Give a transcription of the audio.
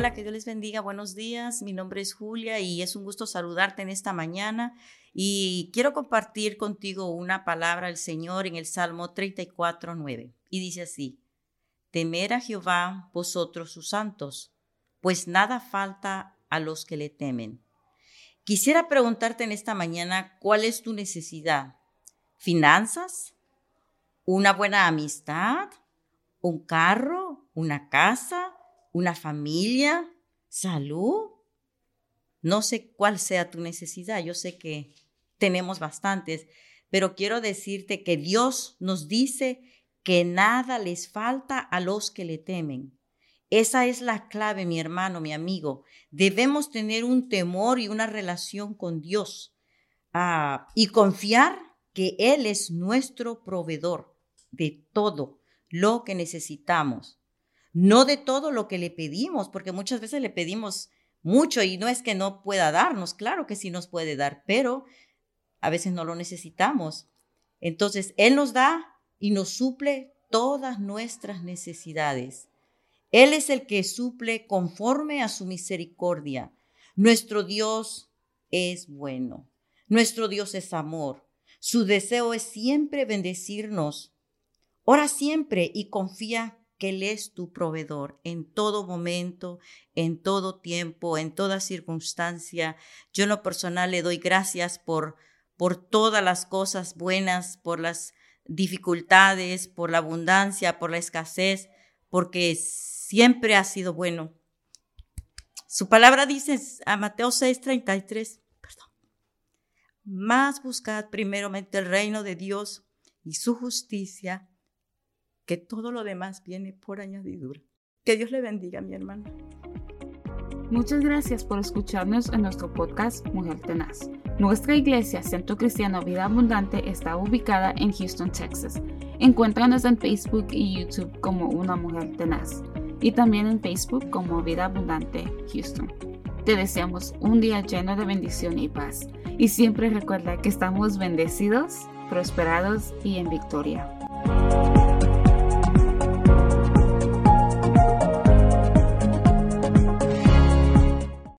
les bendiga. Buenos días. Mi nombre es Julia y es un gusto saludarte en esta mañana. Y quiero compartir contigo una palabra del Señor en el Salmo 34, 9. Y dice así, temer a Jehová vosotros sus santos, pues nada falta a los que le temen. Quisiera preguntarte en esta mañana, ¿cuál es tu necesidad? ¿Finanzas? ¿Una buena amistad? ¿Un carro? ¿Una casa? Una familia, salud. No sé cuál sea tu necesidad, yo sé que tenemos bastantes, pero quiero decirte que Dios nos dice que nada les falta a los que le temen. Esa es la clave, mi hermano, mi amigo. Debemos tener un temor y una relación con Dios ah, y confiar que Él es nuestro proveedor de todo lo que necesitamos no de todo lo que le pedimos, porque muchas veces le pedimos mucho y no es que no pueda darnos, claro que sí nos puede dar, pero a veces no lo necesitamos. Entonces, Él nos da y nos suple todas nuestras necesidades. Él es el que suple conforme a su misericordia. Nuestro Dios es bueno. Nuestro Dios es amor. Su deseo es siempre bendecirnos. Ora siempre y confía que Él es tu proveedor en todo momento, en todo tiempo, en toda circunstancia. Yo en lo personal le doy gracias por, por todas las cosas buenas, por las dificultades, por la abundancia, por la escasez, porque siempre ha sido bueno. Su palabra dice a Mateo 6:33, perdón, más buscad primeramente el reino de Dios y su justicia que todo lo demás viene por añadidura. Que Dios le bendiga, mi hermano. Muchas gracias por escucharnos en nuestro podcast Mujer Tenaz. Nuestra iglesia, Centro Cristiano Vida Abundante, está ubicada en Houston, Texas. Encuéntranos en Facebook y YouTube como Una Mujer Tenaz y también en Facebook como Vida Abundante Houston. Te deseamos un día lleno de bendición y paz. Y siempre recuerda que estamos bendecidos, prosperados y en victoria.